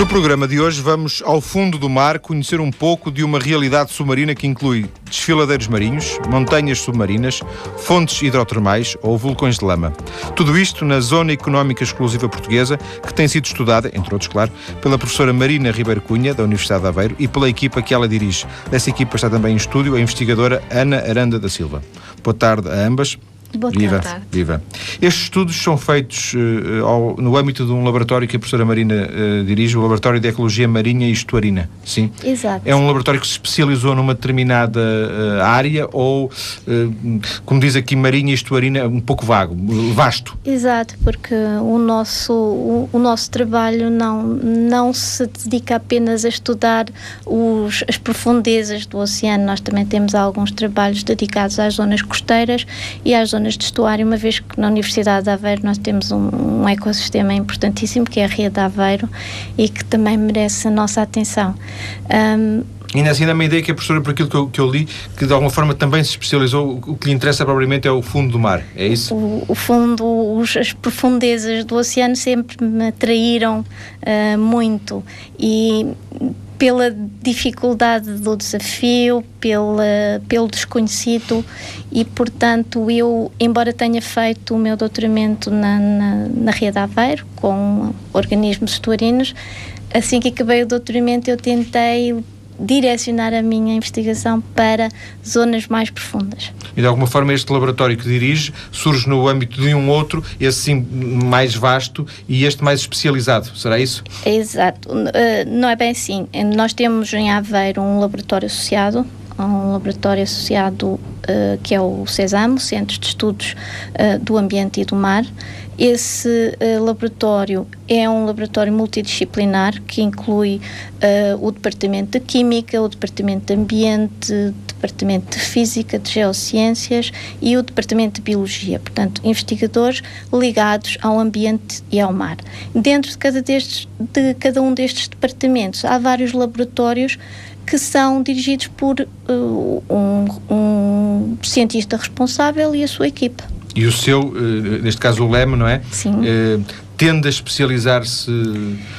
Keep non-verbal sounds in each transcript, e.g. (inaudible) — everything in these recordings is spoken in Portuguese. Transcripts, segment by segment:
No programa de hoje vamos ao fundo do mar conhecer um pouco de uma realidade submarina que inclui desfiladeiros marinhos, montanhas submarinas, fontes hidrotermais ou vulcões de lama. Tudo isto na Zona Económica Exclusiva Portuguesa, que tem sido estudada, entre outros, claro, pela professora Marina Ribeiro Cunha, da Universidade de Aveiro, e pela equipa que ela dirige. Dessa equipa está também em estúdio a investigadora Ana Aranda da Silva. Boa tarde a ambas. Boa viva, tarde. viva. Estes estudos são feitos uh, ao, no âmbito de um laboratório que a professora Marina uh, dirige, o Laboratório de Ecologia Marinha e Estuarina, sim? Exato. É um laboratório que se especializou numa determinada uh, área ou, como diz aqui, Marinha e Estuarina, um pouco vago, vasto? Exato, porque o nosso, o, o nosso trabalho não, não se dedica apenas a estudar os, as profundezas do oceano, nós também temos alguns trabalhos dedicados às zonas costeiras e às zonas zonas de estuário, uma vez que na Universidade de Aveiro nós temos um, um ecossistema importantíssimo, que é a Ria de Aveiro, e que também merece a nossa atenção. Um, e assim dá-me a ideia que a professora, por aquilo que eu, que eu, li, que de alguma forma também se especializou, o que lhe interessa propriamente é o fundo do mar, é isso? O, o fundo, os, as profundezas do oceano sempre me atraíram uh, muito e pela dificuldade do desafio, pela, pelo desconhecido e, portanto, eu, embora tenha feito o meu doutoramento na, na, na Ria de Aveiro, com organismos estuarinos, assim que acabei o doutoramento eu tentei direcionar a minha investigação para zonas mais profundas. E de alguma forma este laboratório que dirige surge no âmbito de um outro, esse sim mais vasto e este mais especializado, será isso? Exato, uh, não é bem assim. Nós temos em Aveiro um laboratório associado, um laboratório associado uh, que é o CESAM, Centro de Estudos uh, do Ambiente e do Mar, esse uh, laboratório é um laboratório multidisciplinar que inclui uh, o Departamento de Química, o Departamento de Ambiente, o Departamento de Física, de Geociências e o Departamento de Biologia. Portanto, investigadores ligados ao ambiente e ao mar. Dentro de cada, destes, de cada um destes departamentos há vários laboratórios que são dirigidos por uh, um, um cientista responsável e a sua equipa. E o seu, eh, neste caso o LEM, não é? Sim. Uh, tende a especializar-se.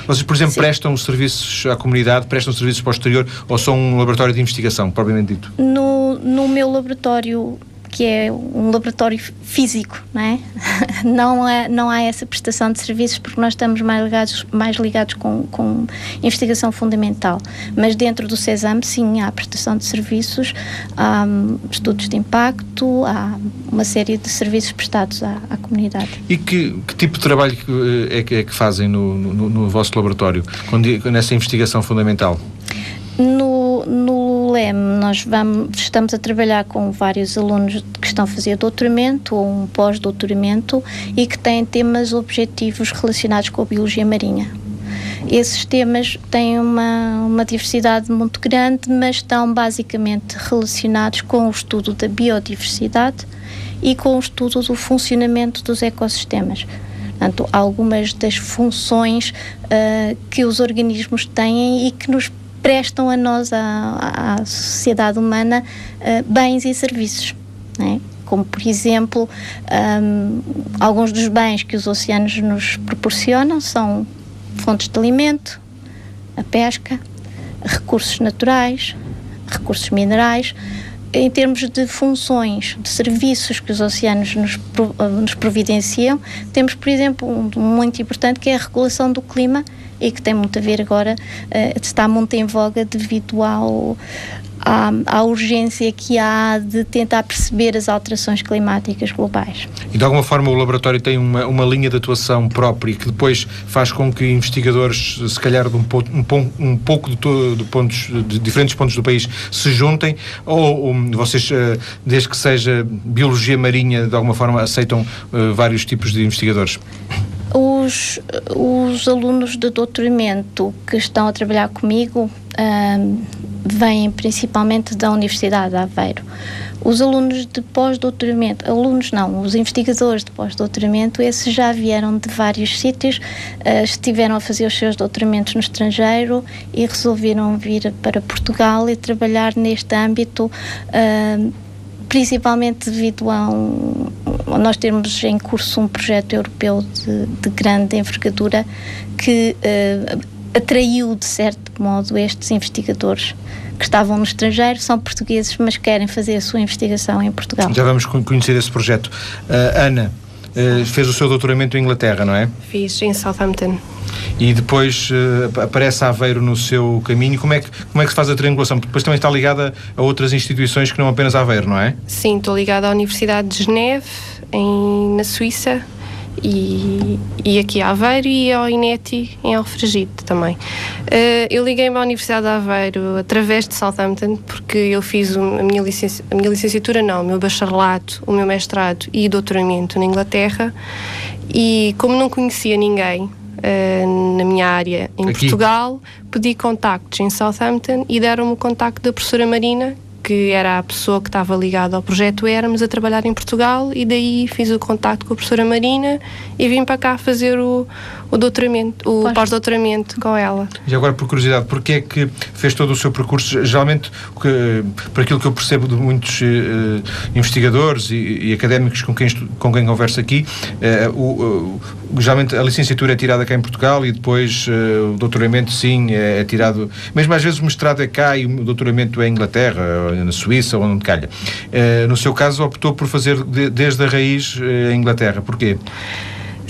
Vocês, por exemplo, Sim. prestam serviços à comunidade, prestam serviços para o exterior ou são um laboratório de investigação, propriamente dito? No, no meu laboratório que é um laboratório físico, não é? (laughs) Não, é, não há essa prestação de serviços porque nós estamos mais ligados, mais ligados com, com investigação fundamental. Mas dentro do CESAM, sim, há prestação de serviços, há um, estudos de impacto, há uma série de serviços prestados à, à comunidade. E que, que, tipo de trabalho é que, é que fazem no, no, no vosso laboratório, nessa investigação fundamental? No, no LEM, nós vamos, estamos a trabalhar com vários alunos que estão a fazer doutoramento ou um pós-doutoramento e que têm temas objetivos relacionados com a biologia marinha. Esses temas têm uma, uma diversidade muito grande, mas estão basicamente relacionados com o estudo da biodiversidade e com o estudo do funcionamento dos ecossistemas. Portanto, algumas das funções uh, que os organismos têm e que nos prestam a nós, à, sociedade humana, uh, bens e serviços. É? Como, por exemplo, um, alguns dos bens que os oceanos nos proporcionam são fontes de alimento, a pesca, recursos naturais, recursos minerais. Em termos de funções, de serviços que os oceanos nos, nos providenciam, temos, por exemplo, um muito importante que é a regulação do clima e que tem muito a ver agora, uh, está muito em voga devido ao, à, à, urgência que há de tentar perceber as alterações climáticas globais. E de alguma forma o laboratório tem uma, uma linha de atuação própria que depois faz com que investigadores, se calhar de um, um, um pouco de, todo, de, pontos, de diferentes pontos do país, se juntem, ou, vocês, uh, desde que seja biologia marinha, de alguma forma aceitam uh, vários tipos de investigadores? Os, os alunos de doutoramento que estão a trabalhar comigo um, vêm principalmente da Universidade de Aveiro. Os alunos de pós-doutoramento, alunos não, os investigadores de pós-doutoramento, esses já vieram de vários sítios, uh, estiveram a fazer os seus doutoramentos no estrangeiro e resolveram vir para Portugal e trabalhar neste âmbito. Uh, principalmente devido a, um, nós termos em curso um projeto europeu de, de grande envergadura que uh, atraiu de certo modo estes investigadores que estavam no estrangeiro, são portugueses, mas querem fazer a sua investigação em Portugal. Já vamos conhecer esse projeto. Uh, Ana, fez o seu doutoramento em Inglaterra, não é? Fiz, em Southampton. E depois uh, aparece Aveiro no seu caminho. Como é, que, como é que se faz a triangulação? Porque depois também está ligada a outras instituições que não apenas Aveiro, não é? Sim, estou ligada à Universidade de Geneve, em, na Suíça e, e aqui a Aveiro e ao INETI em Alfragide também. Uh, eu liguei-me à Universidade de Aveiro através de Southampton porque eu fiz a, minha licenci a minha licenciatura, não, o meu bacharelato, o meu mestrado e doutoramento na Inglaterra e como não conhecia ninguém uh, na minha área em aqui. Portugal, pedi contactos em Southampton e deram-me o contacto da professora Marina, que era a pessoa que estava ligada ao projeto Hermes a trabalhar em Portugal e daí fiz o contacto com a professora Marina e vim para cá fazer o, o doutoramento, o pós-doutoramento com ela. E agora, por curiosidade, porquê é que fez todo o seu percurso? Geralmente, que, por aquilo que eu percebo de muitos uh, investigadores e, e, académicos com quem, com quem converso aqui, uh, o, uh, geralmente a licenciatura é tirada cá em Portugal e depois o doutoramento, sim, é, é, tirado. Mesmo às vezes o mestrado é cá e o doutoramento é em Inglaterra na Suíça ou onde calha. Uh, no seu caso, optou por fazer de, desde a raiz uh, Inglaterra. Porquê?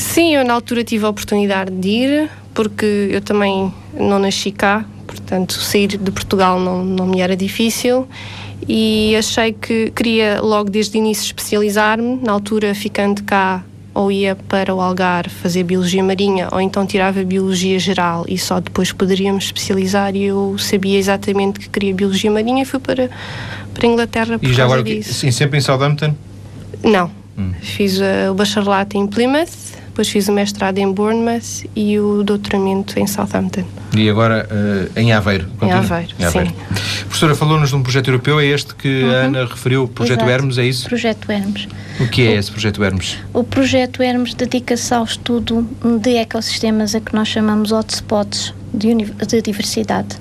Sim, eu na altura tive a oportunidade de ir, porque eu também não nasci cá, portanto, sair de Portugal não, não me era difícil e achei que queria logo desde o início especializar-me. Na altura, ficando cá, ou ia para o Algarve fazer biologia marinha ou então tirava biologia geral e só depois poderíamos especializar e eu sabia exatamente que queria biologia marinha e fui para, para a Inglaterra por E já agora, sim, sempre em Southampton? Não, hum. fiz uh, o bacharelato em Plymouth depois fiz o mestrado em Bournemouth e o doutoramento em Southampton. E agora uh, em Aveiro? Continua? Em Aveiro, em Aveiro. sim. Professora, falou-nos de um projeto europeu, é este que uhum. a Ana referiu, o Projeto Exato. Hermes, é isso? Projeto Hermes. O que é o, esse Projeto Hermes? O Projeto Hermes dedica-se ao estudo de ecossistemas a que nós chamamos hotspots de, de diversidade.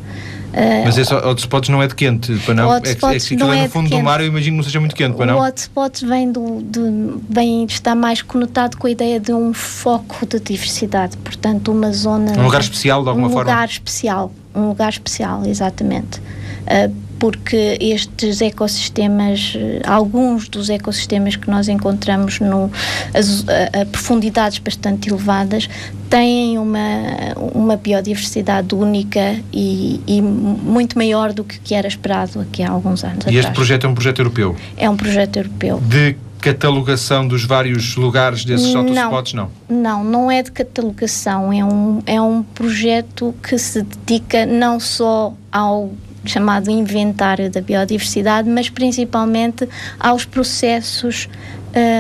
Uh, Mas esse hotspots não é de quente, para não? É, que, é que aquilo é no fundo do mar, eu imagino que não seja muito quente, para não? O hotspot vem, do, do, vem, está mais conotado com a ideia de um foco de diversidade, portanto, uma zona. Um lugar especial, de alguma um forma? Um lugar especial, um lugar especial, exatamente. Uh, porque estes ecossistemas, alguns dos ecossistemas que nós encontramos no, a, a, profundidades bastante elevadas, têm uma, uma biodiversidade única e, e, muito maior do que, que era esperado aqui há alguns anos. E atrás. este projeto é um projeto europeu? É um projeto europeu. De catalogação dos vários lugares desses hotspots, não? Não, não é de catalogação, é um, é um projeto que se dedica não só ao chamado inventário da biodiversidade, mas principalmente aos processos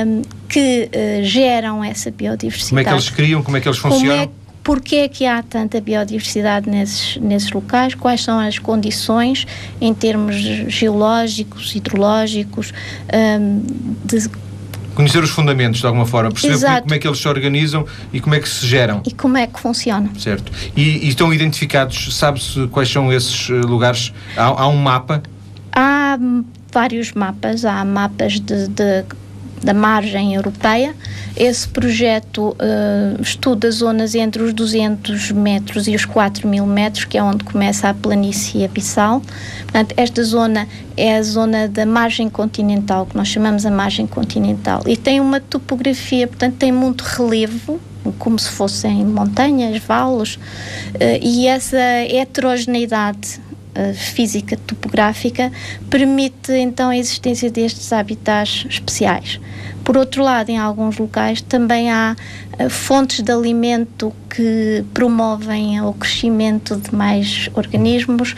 um, que uh, geram essa biodiversidade. Como é que eles criam, como é que eles funcionam? Como é, Porquê é que há tanta biodiversidade nesses, nesses locais? Quais são as condições em termos geológicos, hidrológicos, um, de Conhecer os fundamentos de alguma forma, perceber como, como, é que eles se organizam e como é que se geram. E como é que funcionam. Certo. E, e estão identificados, sabe-se quais são esses eh, lugares? Há, há, um mapa? Há vários mapas, há mapas de, de da margem europeia. Esse projeto uh, estuda zonas entre os 200 metros e os 4 mil metros, que é onde começa a planície abissal. Portanto, esta zona é a zona da margem continental, que nós chamamos a margem continental, e tem uma topografia, portanto, tem muito relevo, como se fossem montanhas, vales, uh, e essa heterogeneidade física topográfica permite então a existência destes habitats especiais. Por outro lado, em alguns locais também há uh, fontes de alimento que promovem o crescimento de mais organismos uh,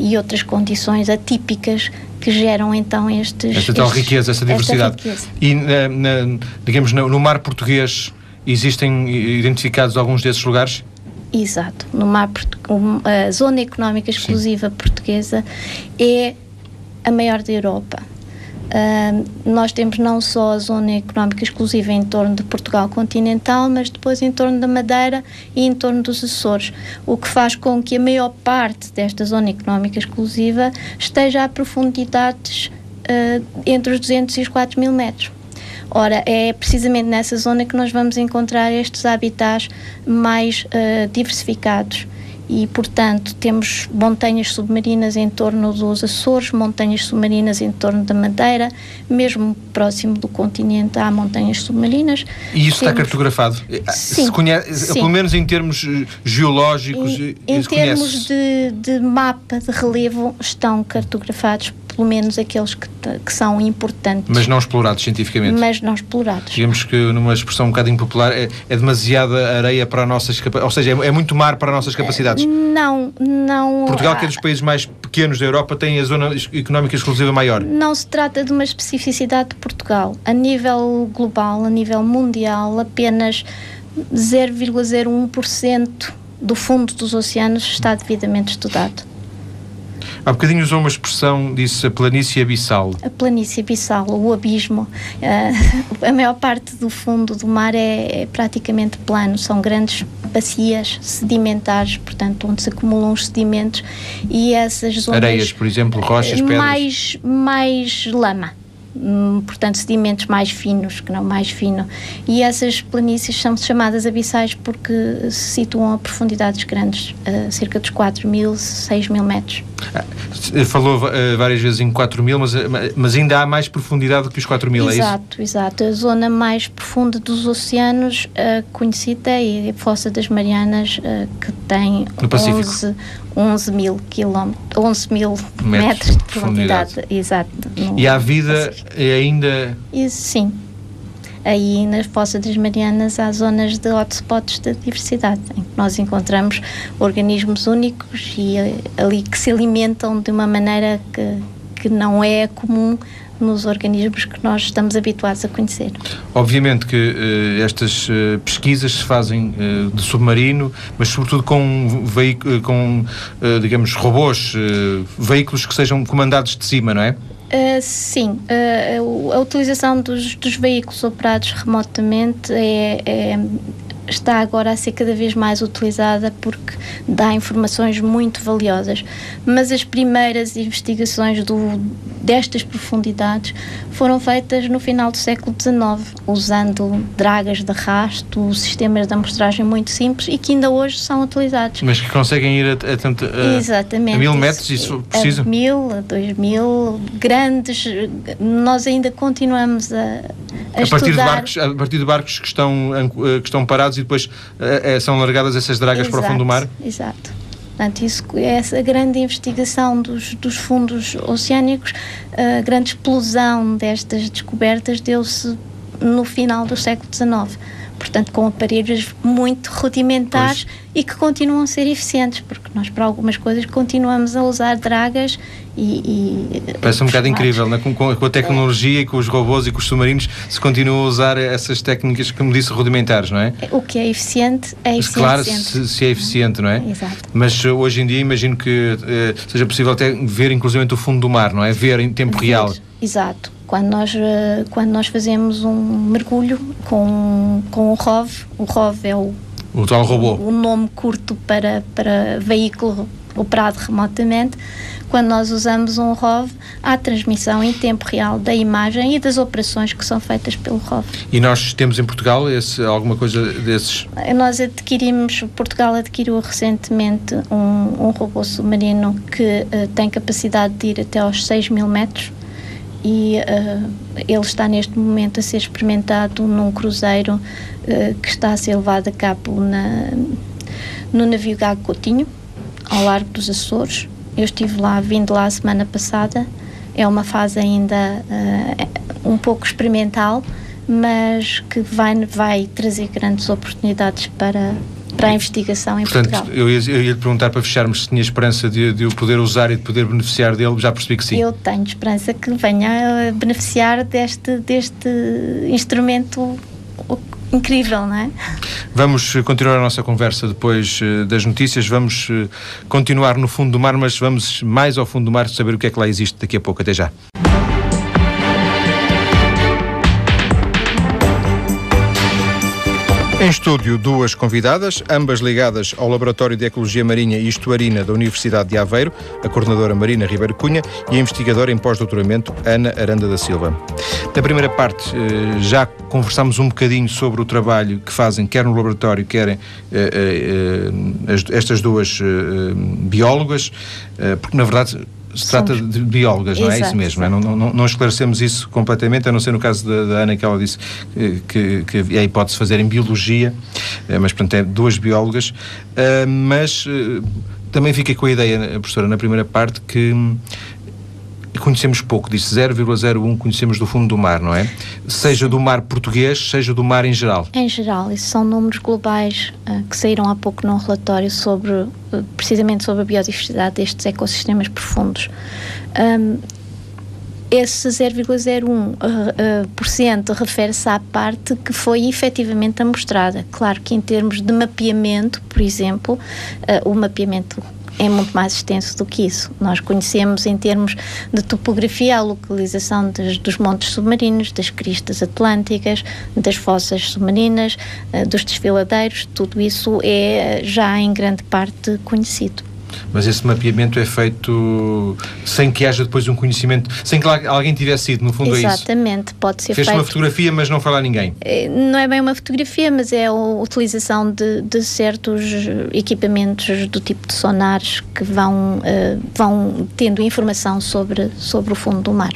e outras condições atípicas que geram então estes. Esta tal estes, riqueza, essa diversidade. Riqueza. E, na, na, digamos, no, no mar português existem identificados alguns desses lugares? Exato. No mar, a zona económica exclusiva Sim. portuguesa é a maior da Europa. Uh, nós temos não só a zona económica exclusiva em torno de Portugal continental, mas depois em torno da Madeira e em torno dos Açores, o que faz com que a maior parte desta zona económica exclusiva esteja a profundidades uh, entre os 200 e os 4 mil metros. Ora, é precisamente nessa zona que nós vamos encontrar estes habitats mais uh, diversificados e, portanto, temos montanhas submarinas em torno dos Açores, montanhas submarinas em torno da Madeira, mesmo próximo do continente há montanhas submarinas. E isso temos... está cartografado? Sim, se conhece, sim. Pelo menos em termos eh, geológicos? Em, em termos de, de mapa de relevo, estão cartografados pelo menos aqueles que, que são importantes. Mas não explorados cientificamente. Mas não explorados. Digamos que, numa expressão um bocado impopular, é, é demasiada areia para nossas capacidades. Ou seja, é, é, muito mar para as nossas capacidades. Não, não. Portugal, que é dos países mais pequenos da Europa, tem a zona económica exclusiva maior. Não se trata de uma especificidade de Portugal. A nível global, a nível mundial, apenas 0,01% do fundo dos oceanos está devidamente estudado. Há bocadinho usou uma expressão, disse a planície abissal. A planície abissal, o abismo. Uh, (laughs) a maior parte do fundo do mar é, é, praticamente plano, são grandes bacias sedimentares, portanto, onde se acumulam os sedimentos e essas zonas. Areias, por exemplo, rochas, pedras. Mais, mais lama Hum, portanto, sedimentos mais finos, que não mais fino. E essas planícies são chamadas abissais porque se situam a profundidades grandes, a cerca dos 4 mil, 6 mil metros. Ah, falou uh, várias vezes em 4 mil, mas, eh, mas ainda há mais profundidade do que os 4 mil, é isso? Exato, exato. A zona mais profunda dos oceanos uh, conhecida é a Fossa das Marianas, uh, que tem 11, 11 mil quilómetros, 11 mil metros, metros de profundidade. profundidade. Exato. E há vida ainda? Isso, sim. Aí nas Fossas das Marianas há zonas de hotspots de diversidade, em que nós encontramos organismos únicos e eh, ali que se alimentam de uma maneira que, que não é comum nos organismos que nós estamos habituados a conhecer. Obviamente que uh, estas uh, pesquisas se fazem uh, de submarino, mas sobretudo com, com digamos, robôs, veículos que sejam comandados de cima, não é? Sim, a utilização dos, dos, veículos operados remotamente é, é está agora a ser cada vez mais utilizada porque dá informações muito valiosas. Mas as primeiras investigações do, destas profundidades foram feitas no final do século XIX, usando dragas de rasto, sistemas de amostragem muito simples e que ainda hoje são utilizados. Mas que conseguem ir a, a, tanto, a, Exatamente, a mil metros, isso, precisa? A mil, a dois mil, grandes. Nós ainda continuamos a, a, a partir de barcos A partir de barcos que estão, que estão parados e depois uh, são largadas essas dragas exato, para o fundo do mar? Exato. Portanto, isso, essa grande investigação dos, dos fundos oceânicos, a grande explosão destas descobertas deu-se no final do século XIX portanto com aparelhos muito rudimentares pois. e que continuam a ser eficientes, porque nós para algumas coisas continuamos a usar dragas e... e Parece um bocado incrível, né? com, com, a tecnologia e com os robôs e com os submarinos se continua a usar essas técnicas, como disse, rudimentares, não é? O que é eficiente é eficiente. Claro, se, se, é eficiente, não é? Exato. Mas eh, hoje em dia imagino que uh, seja possível até ver inclusive o fundo do mar, não é? Ver em tempo ver. real. Exato. Quando nós, eh, quando nós fazemos um mergulho com, com o ROV, o ROV é o, o tal robô. O, o nome curto para, para veículo operado remotamente, quando nós usamos um ROV, há transmissão em tempo real da imagem e das operações que são feitas pelo ROV. E nós temos em Portugal esse, alguma coisa desses? Nós adquirimos, Portugal adquiriu recentemente um, um robô submarino que uh, tem capacidade de ir até aos 6 mil metros e uh, ele está neste momento a ser experimentado num cruzeiro uh, que está a ser levado a cabo na, no navio Gago Coutinho, ao largo dos Açores. Eu estive lá, vindo lá a semana passada. É uma fase ainda uh, um pouco experimental, mas que vai, vai trazer grandes oportunidades para, para a investigação em Portanto, Portugal. Eu ia, eu ia lhe perguntar para fecharmos se tinha esperança de, de o poder usar e de poder beneficiar dele, já percebi que sim. Eu tenho esperança que venha a beneficiar deste, deste instrumento incrível, não é? Vamos continuar a nossa conversa depois uh, das notícias. Vamos uh, continuar no fundo do mar, mas vamos mais ao fundo do mar saber o que é que lá existe daqui a pouco. Até já. Em estúdio, duas convidadas, ambas ligadas ao Laboratório de Ecologia Marinha e Estuarina da Universidade de Aveiro, a coordenadora Marina Ribeiro Cunha e a investigadora em pós-doutoramento Ana Aranda da Silva. Na primeira parte, eh, já conversámos um bocadinho sobre o trabalho que fazem, quer no laboratório, quer eh, eh, estas duas biólogas, porque na verdade se trata de biólogas, não é isso mesmo? É? Não, não, não, esclarecemos isso completamente, a não ser no caso da, da Ana, que ela disse que, que, é a hipótese de fazer em biologia, eh, mas portanto é duas biólogas, uh, mas uh, também fiquei com a ideia, professora, na primeira parte, que conhecemos pouco disso, 0,01 conhecemos do fundo do mar, não é? Seja do mar português, seja do mar em geral. Em geral, isso são números globais uh, que saíram há pouco num relatório sobre, uh, precisamente sobre a biodiversidade destes ecossistemas profundos. Um, esse 0,01% uh, uh, refere-se à parte que foi efetivamente amostrada. Claro que em termos de mapeamento, por exemplo, uh, o mapeamento é muito mais extenso do que isso. Nós conhecemos em termos de topografia a localização dos, dos montes submarinos, das cristas atlânticas, das fossas submarinas, uh, dos desfiladeiros, tudo isso é já em grande parte conhecido. Mas esse mapeamento é feito sem que haja depois um conhecimento, sem que alguém tivesse ido, no fundo Exatamente, é isso? Exatamente, pode ser Fez feito. uma fotografia, mas não fala a ninguém? Eh, não é bem uma fotografia, mas é a utilização de, de certos equipamentos do tipo de sonares que vão, uh, vão tendo informação sobre, sobre o fundo do mar.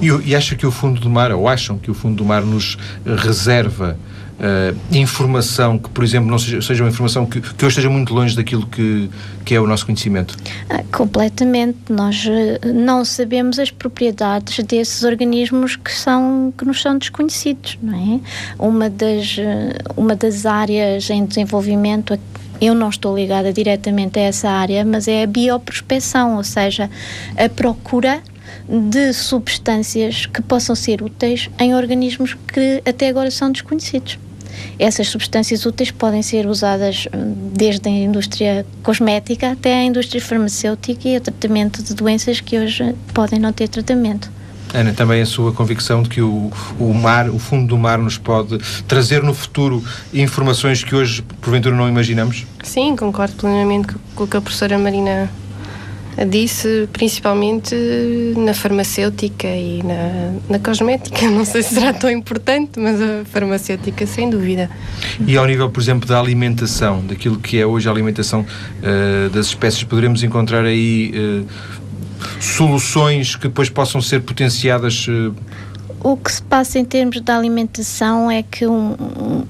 E, e acha que o fundo do mar, ou acham que o fundo do mar nos reserva uh, informação que, por exemplo, não seja, seja uma informação que, que hoje esteja muito longe daquilo que, que é o nosso conhecimento? Ah, completamente. Nós uh, não sabemos as propriedades desses organismos que, são, que nos são desconhecidos, não é? Uma das, uh, uma das áreas em desenvolvimento eu não estou ligada diretamente a essa área, mas é a bioprospecção, ou seja, a procura de substâncias que possam ser úteis em organismos que até agora são desconhecidos. Essas substâncias úteis podem ser usadas hum, desde a indústria cosmética até a indústria farmacêutica e o tratamento de doenças que hoje podem não ter tratamento. Ana, também a sua convicção de que o, o mar, o fundo do mar, nos pode trazer no futuro informações que hoje, porventura, não imaginamos? Sim, concordo plenamente com o que a professora Marina disse principalmente na farmacêutica e na, na cosmética. (laughs) Não sei se será tão importante, mas a farmacêutica, sem dúvida. E ao nível, por exemplo, da alimentação, daquilo que é hoje a alimentação uh, das espécies, poderemos encontrar aí uh, soluções que depois possam ser potenciadas? Uh... O que se passa em termos da alimentação é que um, um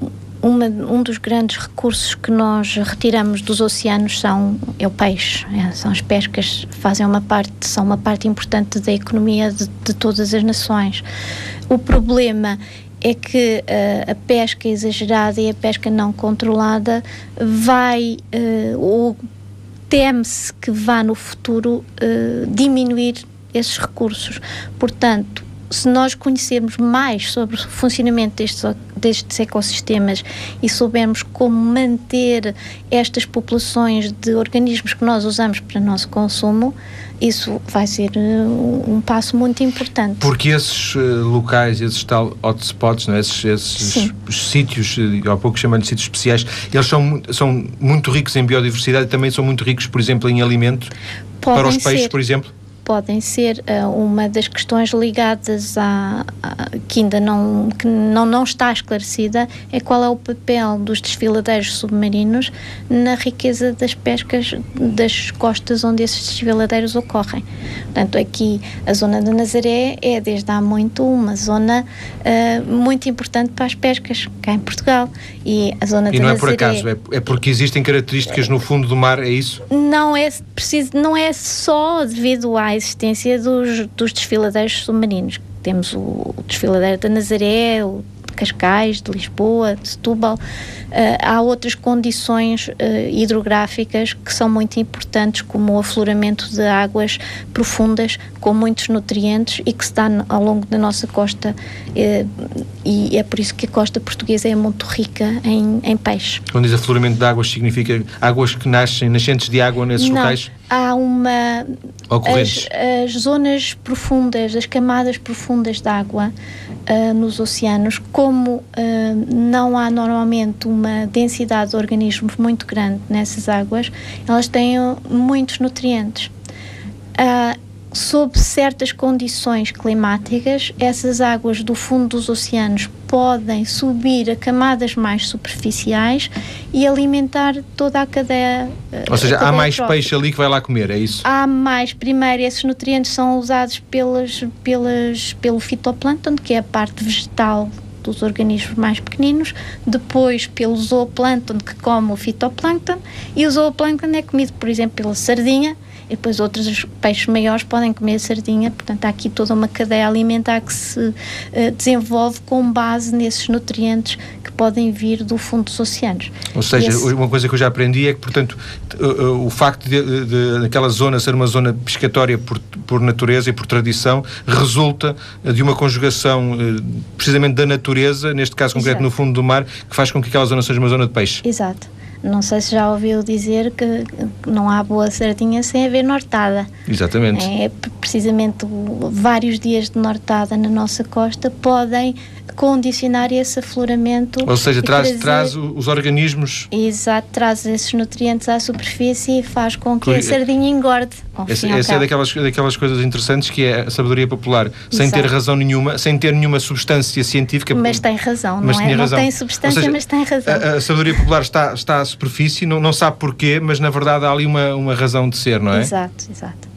uma, um dos grandes recursos que nós retiramos dos oceanos são é o peixe, é, são as pescas, fazem uma parte, são uma parte importante da economia de, de todas as nações. O problema é que uh, a pesca exagerada e a pesca não controlada vai uh, ou teme-se que vá no futuro uh, diminuir esses recursos. Portanto, se nós conhecermos mais sobre o funcionamento destes, destes ecossistemas e soubermos como manter estas populações de organismos que nós usamos para o nosso consumo, isso vai ser uh, um passo muito importante. Porque esses uh, locais, esses tal hotspots, não é? esses, esses sítios, há pouco chamando de sítios especiais, eles são, são muito ricos em biodiversidade e também são muito ricos, por exemplo, em alimento Podem para os peixes, ser. por exemplo? Podem ser uh, uma das questões ligadas a, a, que ainda não, que não, não está esclarecida é qual é o papel dos desfiladeiros submarinos na riqueza das pescas das costas onde esses desfiladeiros ocorrem. Portanto, aqui a zona da Nazaré é desde há muito uma zona uh, muito importante para as pescas cá em Portugal e a zona e não Nazaré, é por acaso, é, é porque existem características no fundo do mar, é isso? Não é preciso, não é só devido à existência dos, dos desfiladeiros submarinos. Temos o, o desfiladeiro da Nazaré, o de Cascais, de Lisboa, de Setúbal, Uh, há outras condições uh, hidrográficas que são muito importantes, como o afloramento de águas profundas com muitos nutrientes e que se dá ao longo da nossa costa, uh, e é por isso que a costa portuguesa é muito rica em, em peixe. Quando diz afloramento de águas, significa águas que nascem, nascentes de água nesses Não. locais? Há uma as, as, zonas profundas, as camadas profundas de água uh, nos oceanos como uh, não há normalmente uma densidade de organismos muito grande nessas águas, elas têm muitos nutrientes. Uh, sob certas condições climáticas, essas águas do fundo dos oceanos podem subir a camadas mais superficiais e alimentar toda a cadeia. Eh, Ou seja, há mais trófica. peixe ali que vai lá comer, é isso? Há mais. Primeiro, esses nutrientes são usados pelas, pelas, pelo fitoplâncton, que é a parte vegetal dos organismos mais pequeninos, depois pelo zooplâncton que come o fitoplâncton e o zooplâncton é comido, por exemplo, pela sardinha e depois outros peixes maiores podem comer sardinha, portanto há aqui toda uma cadeia alimentar que se uh, desenvolve com base nesses nutrientes que podem vir do fundo dos oceanos. Ou seja, Esse... uma coisa que eu já aprendi é que, portanto, o, o facto de, de, daquela zona ser uma zona pescatória por, por natureza e por tradição resulta de uma conjugação precisamente da natureza, neste caso concreto Exato. no fundo do mar, que faz com que aquela zona seja uma zona de peixe. Exato. Não sei se já ouviu dizer que não há boa sardinha sem haver nortada. Exatamente. É, precisamente vários dias de nortada na nossa costa podem condicionar esse afloramento. Ou seja, traz, trazer, traz os organismos. Exato, traz esses nutrientes à superfície e faz com que a sardinha engorde. Essa, essa é daquelas, daquelas coisas interessantes que é a sabedoria popular, Exato. sem ter razão nenhuma, sem ter nenhuma substância científica. Mas tem razão, mas não é? Razão. Não tem substância, seja, mas tem razão. A, a, sabedoria popular está, está à superfície, não, não sabe porquê, mas na verdade há ali uma, uma razão de ser, não é? Exato, exato.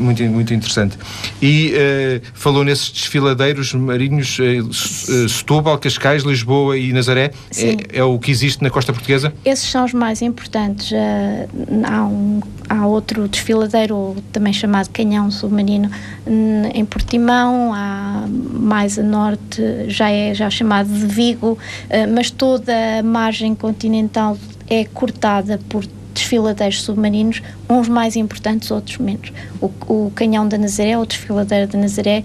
Muito, muito interessante. E uh, falou nesses desfiladeiros marinhos, uh, Setúbal, Cascais, Lisboa e Nazaré, é, é, o que existe na costa portuguesa? Esses são os mais importantes. Uh, há, um, há outro desfiladeiro, também chamado Canhão Submarino, em Portimão, há mais a norte, já é já chamado de Vigo, mas toda a margem continental é cortada por desfiladeiros submarinos, uns mais importantes, outros menos. O, o Canhão da Nazaré, o desfiladeiro da Nazaré,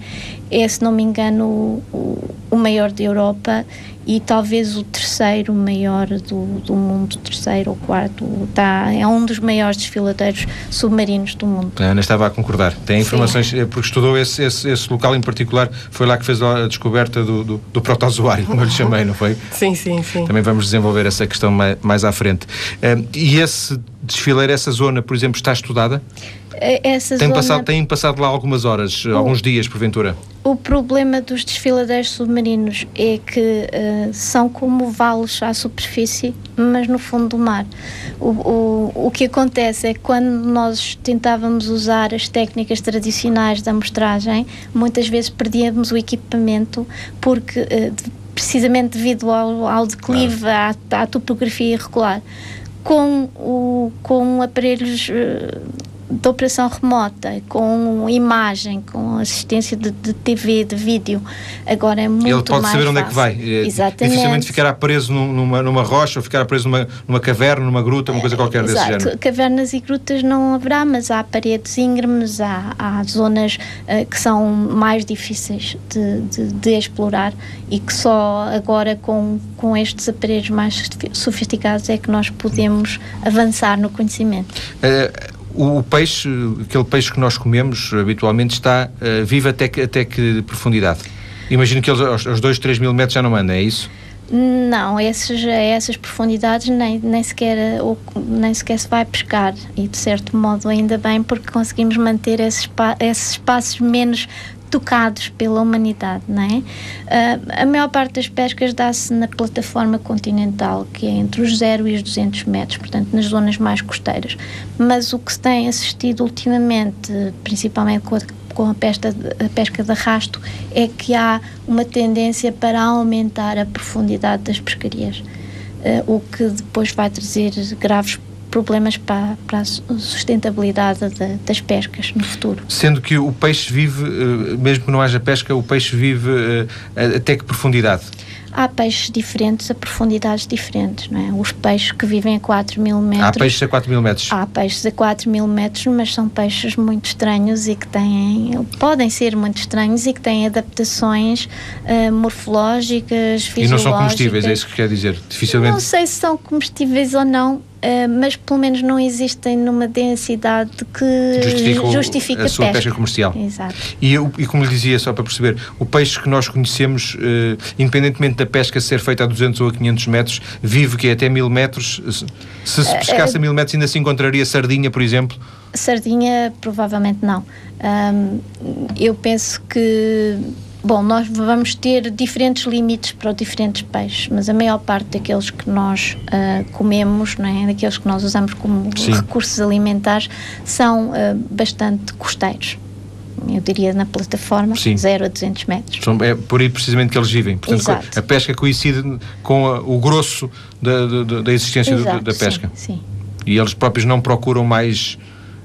é, se não me engano, o, o maior da Europa e talvez o terceiro maior do, do mundo, terceiro ou quarto, tá, é um dos maiores desfiladeiros submarinos do mundo. A Ana estava a concordar. Tem informações, Sim. Eh, porque estudou esse, esse, esse, local em particular, foi lá que fez a descoberta do, do, do protozoário, como eu lhe chamei, não foi? (laughs) Sim, sim, sim. Também vamos desenvolver essa questão mais, mais à frente. Um, e esse desfileiro, essa zona, por exemplo, está estudada? Eh, essa tem, zona... passado, tem passado lá algumas horas, o, alguns dias, porventura? O problema dos desfiladeiros submarinos é que uh, são como vales à superfície, mas no fundo do mar. O, o, o que acontece é que quando nós tentávamos usar as técnicas tradicionais da amostragem, muitas vezes perdíamos o equipamento porque, uh, precisamente devido ao, ao declive, claro. à, à topografia irregular com, o, com aparelhos uh, de operação remota, com imagem, com assistência de, de TV, de vídeo, agora é muito mais Ele pode saber onde é que vai. É, Exatamente. Dificilmente ficará preso numa, numa rocha ou ficará preso numa, numa caverna, numa gruta, uma coisa qualquer Exato. desse género. Cavernas e grutas não haverá, mas há paredes íngremes, há, há zonas uh, que são mais difíceis de, de, de, explorar e que só agora com, com estes aparelhos mais sofisticados é que nós podemos avançar no conhecimento. Uh, o, peixe, aquele peixe que nós comemos habitualmente está uh, vivo até que, até que profundidade? Imagino que eles aos, aos 2, 3 mil metros já não anda, é isso? Não, esses, essas profundidades nem, nem, sequer, ou, nem sequer se vai pescar e de certo modo ainda bem porque conseguimos manter esses, esses espaços menos tocados pela humanidade, não é? Uh, a maior parte das pescas dá-se na plataforma continental, que é entre os 0 e os 200 metros, portanto, nas zonas mais costeiras. Mas o que se tem assistido ultimamente, principalmente com a, com a, pesca, a pesca de arrasto, é que há uma tendência para aumentar a profundidade das pescarias. Uh, o que depois vai trazer graves problemas para, para a sustentabilidade de, das pescas no futuro. Sendo que o peixe vive, eh, mesmo que não haja pesca, o peixe vive eh, até que profundidade? Há peixes diferentes a profundidades diferentes, não é? Os peixes que vivem a 4 mil metros. Há peixes a 4 mil metros. Há peixes a 4 mil metros, mas são peixes muito estranhos e que têm. podem ser muito estranhos e que têm adaptações uh, morfológicas, fisiológicas. E não são comestíveis, é isso que quer dizer? Dificilmente. Não sei se são comestíveis ou não, Uh, mas pelo menos não existem numa densidade que justifica, justifica a sua pesca. pesca comercial. Exato. E, e como lhe dizia, só para perceber, o peixe que nós conhecemos, uh, independentemente da pesca ser feita a 200 ou a 500 metros, vive que é até 1000 metros. Se se pescasse uh, a 1000 metros, ainda se encontraria sardinha, por exemplo? Sardinha, provavelmente não. Um, eu penso que Bom, nós vamos ter diferentes limites para os diferentes peixes, mas a maior parte daqueles que nós uh, comemos, não é? daqueles que nós usamos como Sim. recursos alimentares, são uh, bastante costeiros. Eu diria na plataforma, Sim. 0 a 200 metros. É por aí precisamente que eles vivem. Portanto, Exato. a pesca coincide com a, o grosso da, da, da existência Exato, da pesca. Sim, sim. E eles próprios não procuram mais,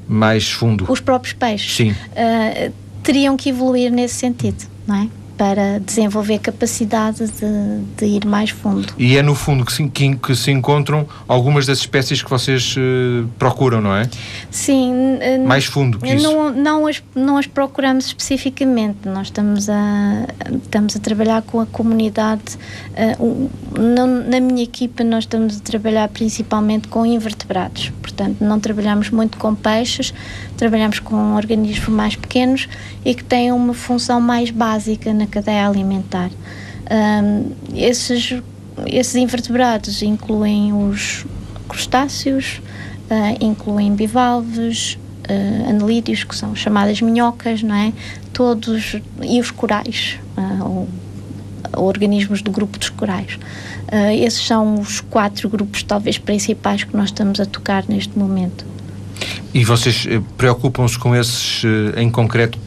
mais fundo. Os próprios peixes. Sim. Uh, teriam que evoluir nesse sentido não é? para desenvolver capacidade de, de, ir mais fundo. E é no fundo que se, que, que se encontram algumas das espécies que vocês uh, procuram, não é? Sim. Uh, mais fundo que isso. Não, não, as, não as procuramos especificamente, nós estamos a, estamos a trabalhar com a comunidade. Uh, na, na minha equipa nós estamos a trabalhar principalmente com invertebrados, portanto não trabalhamos muito com peixes, trabalhamos com organismos mais pequenos e que têm uma função mais básica na cadeia alimentar. Um, esses, esses invertebrados incluem os crustáceos, uh, incluem bivalves, uh, anelídeos, que são chamadas minhocas, não é? Todos, e os corais, uh, ou, ou organismos do grupo dos corais. Uh, esses são os quatro grupos, talvez, principais que nós estamos a tocar neste momento. E vocês preocupam-se com esses em concreto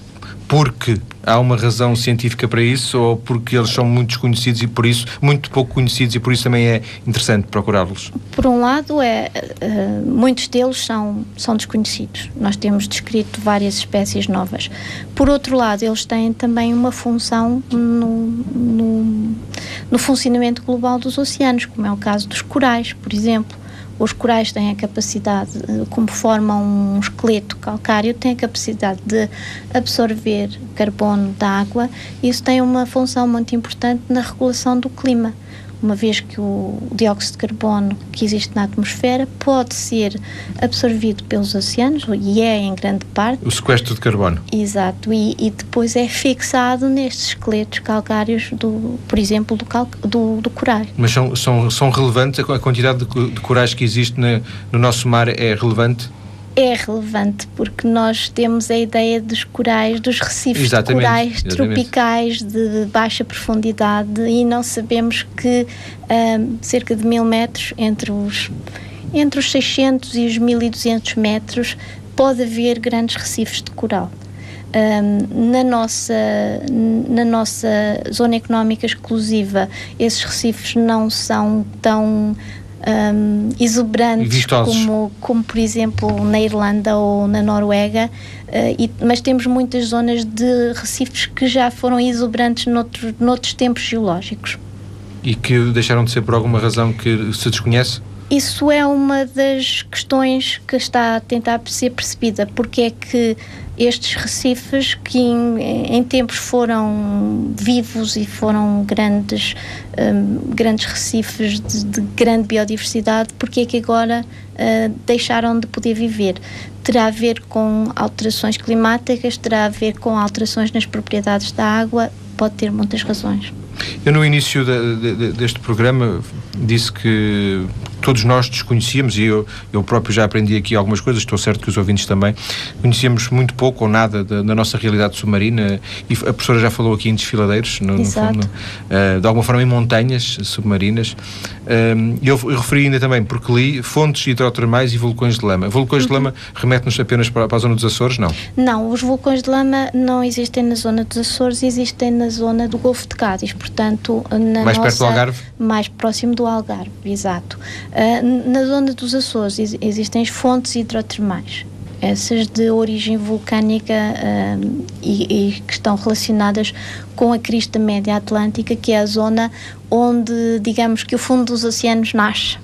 porque há uma razão científica para isso ou porque eles são muito desconhecidos e por isso, muito pouco conhecidos e por isso também é interessante procurá-los? Por um lado, é, uh, muitos deles são, são desconhecidos. Nós temos descrito várias espécies novas. Por outro lado, eles têm também uma função no, no, no funcionamento global dos oceanos, como é o caso dos corais, por exemplo os corais têm a capacidade, como formam um esqueleto calcário, têm a capacidade de absorver carbono da água. Isso tem uma função muito importante na regulação do clima uma vez que o dióxido de carbono que existe na atmosfera pode ser absorvido pelos oceanos, e é em grande parte. O sequestro de carbono. Exato, e, e depois é fixado nestes esqueletos calcários, do, por exemplo, do, cal, do, do coral. Mas são, são, são relevantes, a quantidade de, de corais que existe na, no nosso mar é relevante? É relevante porque nós temos a ideia dos corais, dos recifes exatamente, de corais exatamente. tropicais de baixa profundidade e não sabemos que um, cerca de mil metros entre os entre os 600 e os 1200 metros pode haver grandes recifes de coral. Um, na, nossa, na nossa zona económica exclusiva, esses recifes não são tão um, exuberantes como, como, por exemplo, na Irlanda ou na Noruega, uh, e, mas temos muitas zonas de recifes que já foram exuberantes noutros, noutros tempos geológicos. E que deixaram de ser por alguma razão que se desconhece? Isso é uma das questões que está a tentar ser percebida, porque é que estes recifes que em, em tempos foram vivos e foram grandes, um, grandes recifes de, de, grande biodiversidade, porque é que agora uh, deixaram de poder viver? Terá a ver com alterações climáticas, terá a ver com alterações nas propriedades da água, pode ter muitas razões. Eu no início de, de, deste programa disse que todos nós desconhecíamos, e eu, eu próprio já aprendi aqui algumas coisas, estou certo que os ouvintes também, conhecíamos muito pouco ou nada da, da nossa realidade submarina, e a professora já falou aqui em desfiladeiros, no, no fundo, uh, de alguma forma em montanhas submarinas. Uh, eu, eu, referi ainda também, porque li fontes hidrotermais e vulcões de lama. Vulcões uhum. de lama remete-nos apenas para, para, a zona dos Açores, não? Não, os vulcões de lama não existem na zona dos Açores, existem na zona do Golfo de Cádiz, portanto, na mais nossa, perto do Algarve? Mais próximo do Algarve, exato. Uh, na zona dos Açores existem as fontes hidrotermais, essas de origem vulcânica uh, e, e, que estão relacionadas com a crista média atlântica, que é a zona onde, digamos que o fundo dos oceanos nasce.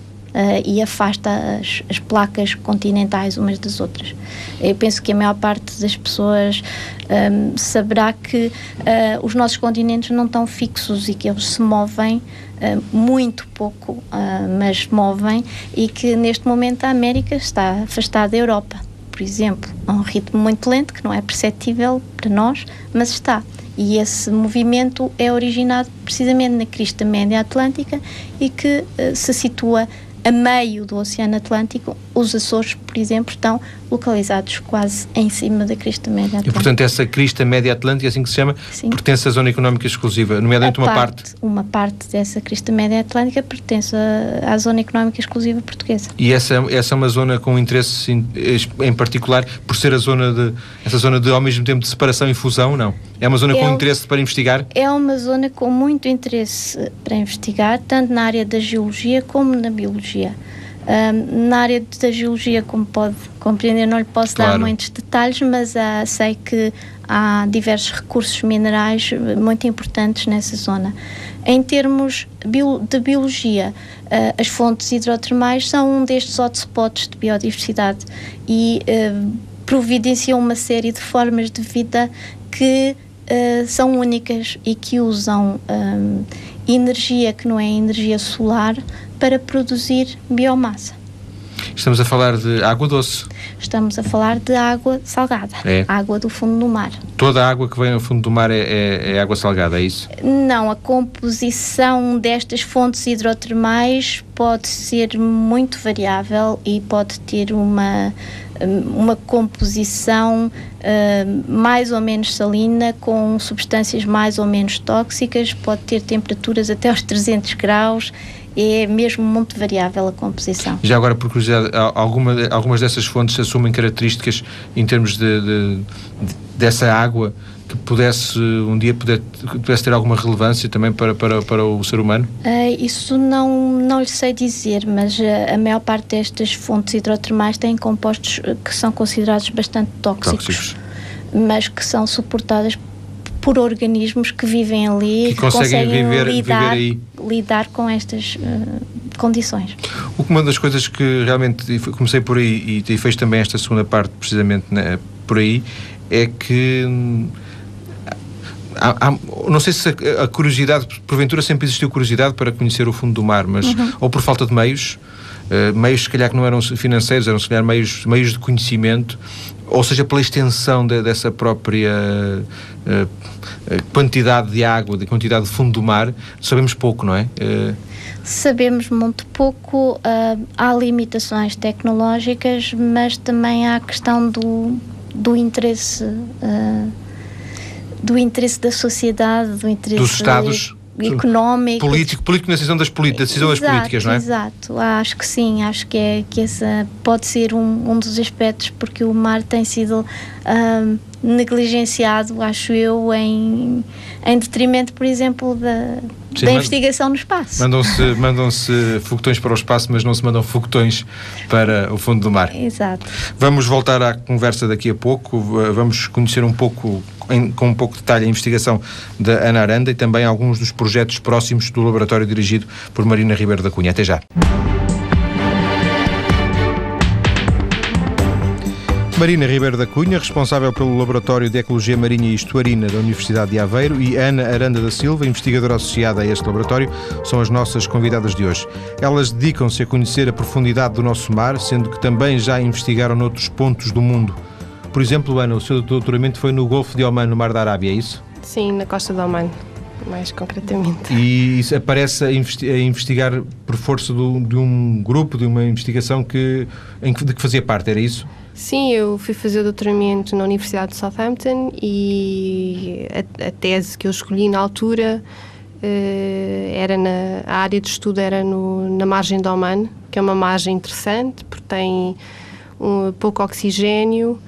E afasta as, as, placas continentais umas das outras. Eu penso que a maior parte das pessoas um, saberá que uh, os nossos continentes não estão fixos e que eles se movem uh, muito pouco, uh, mas movem, e que neste momento a América está afastada da Europa, por exemplo, a um ritmo muito lento que não é perceptível para nós, mas está. E esse movimento é originado precisamente na crista média atlântica e que se situa a meio do Oceano Atlântico, os Açores, por exemplo, estão localizados quase em cima da crista média atlântica. E, portanto, essa crista média atlântica, assim que se chama, Sim. pertence à zona económica exclusiva, nomeadamente uma parte, parte, Uma parte dessa crista média atlântica pertence à, zona económica exclusiva portuguesa. E essa, essa é uma zona com interesse em, em particular, por ser a zona de, essa zona de, ao mesmo tempo, de separação e fusão, não? É uma zona é com interesse para investigar? É uma zona com muito interesse para investigar, tanto na área da geologia como na biologia. Um, na área da geologia, como pode compreender, não lhe posso claro. dar muitos detalhes, mas uh, sei que há diversos recursos minerais muito importantes nessa zona. Em termos de biologia, uh, as fontes hidrotermais são um destes hotspots de biodiversidade e uh, providenciam uma série de formas de vida que uh, são únicas e que usam um, energia que não é energia solar para produzir biomassa. Estamos a falar de água doce. Estamos a falar de água salgada, é. água do fundo do mar. Toda a água que vem ao fundo do mar é, é, é, água salgada, é isso? Não, a composição destas fontes hidrotermais pode ser muito variável e pode ter uma uma composição uh, mais ou menos salina, com substâncias mais ou menos tóxicas, pode ter temperaturas até aos 300 graus é mesmo muito variável a composição. Já agora, por curiosidade, alguma, algumas dessas fontes assumem características em termos de, de, de dessa água que pudesse um dia pudesse ter alguma relevância também para, para, para o ser humano? Uh, isso não, não lhe sei dizer, mas a, a maior parte destas fontes hidrotermais têm compostos que são considerados bastante tóxicos, tóxicos. mas que são suportadas por organismos que vivem ali que, que conseguem, conseguem viver, lidar, viver lidar com estas uh, condições. Uma das coisas que realmente comecei por aí e, e fez também esta segunda parte precisamente né, por aí é que hum, Há, há, não sei se a, a, curiosidade, porventura sempre existiu curiosidade para conhecer o fundo do mar, mas uhum. ou por falta de meios, uh, meios se calhar que não eram financeiros, eram se calhar meios, meios de conhecimento, ou seja, pela extensão de, dessa própria uh, quantidade de água, de quantidade de fundo do mar, sabemos pouco, não é? Uh, Sabemos muito pouco, há limitações tecnológicas, mas também há a questão do, do interesse do interesse da sociedade, do interesse dos Estados económico. Político, político na decisão das, decisão das políticas, não é? Exato, acho que sim, acho que, é, que essa pode ser um, um dos aspectos, porque o mar tem sido um, negligenciado, acho eu, em, em detrimento, por exemplo, da, sim, da investigação no espaço. Mandam-se (laughs) mandam foguetões para o espaço, mas não se mandam foguetões para o fundo do mar. Exato. Vamos voltar à conversa daqui a pouco, vamos conhecer um pouco em, com um pouco de detalhe a investigação da Ana Aranda e também alguns dos projetos próximos do laboratório dirigido por Marina Ribeiro da Cunha. Até já. Marina Ribeiro da Cunha, responsável pelo Laboratório de Ecologia Marinha e Estuarina da Universidade de Aveiro, e Ana Aranda da Silva, investigadora associada a este laboratório, são as nossas convidadas de hoje. Elas dedicam-se a conhecer a profundidade do nosso mar, sendo que também já investigaram noutros pontos do mundo. Por exemplo, Ana, o seu doutoramento foi no Golfo de Oman, no Mar da Arábia, é isso? Sim, na costa de Oman, mais concretamente. E isso aparece a, investi a investigar por força do, de um grupo, de uma investigação que, em que, de que fazia parte, era isso? Sim, eu fui fazer o doutoramento na Universidade de Southampton e a, a tese que eu escolhi na altura uh, era na a área de estudo era no, na margem do Oman, que é uma margem interessante porque tem um, pouco oxigênio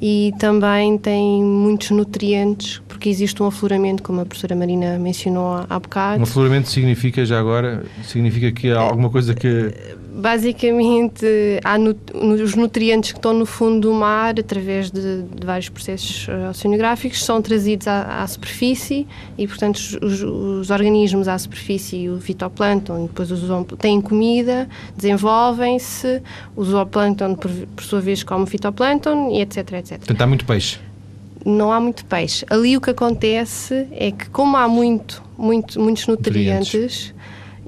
e também tem muitos nutrientes, porque existe um afloramento, como a professora Marina mencionou há, bocado. Um afloramento significa, já agora, significa que há alguma coisa que basicamente, há nu os nutrientes que estão no fundo do mar, através de, de vários processos eh, oceanográficos, são trazidos à, à superfície e, portanto, os, os, organismos à superfície, o fitoplâncton, depois os, têm comida, desenvolvem-se, o zooplâncton, por, por sua vez, come fitoplâncton e etc, etc. Portanto, há muito peixe não há muito peixe. Ali o que acontece é que, como há muito, muito muitos nutrientes, nutrientes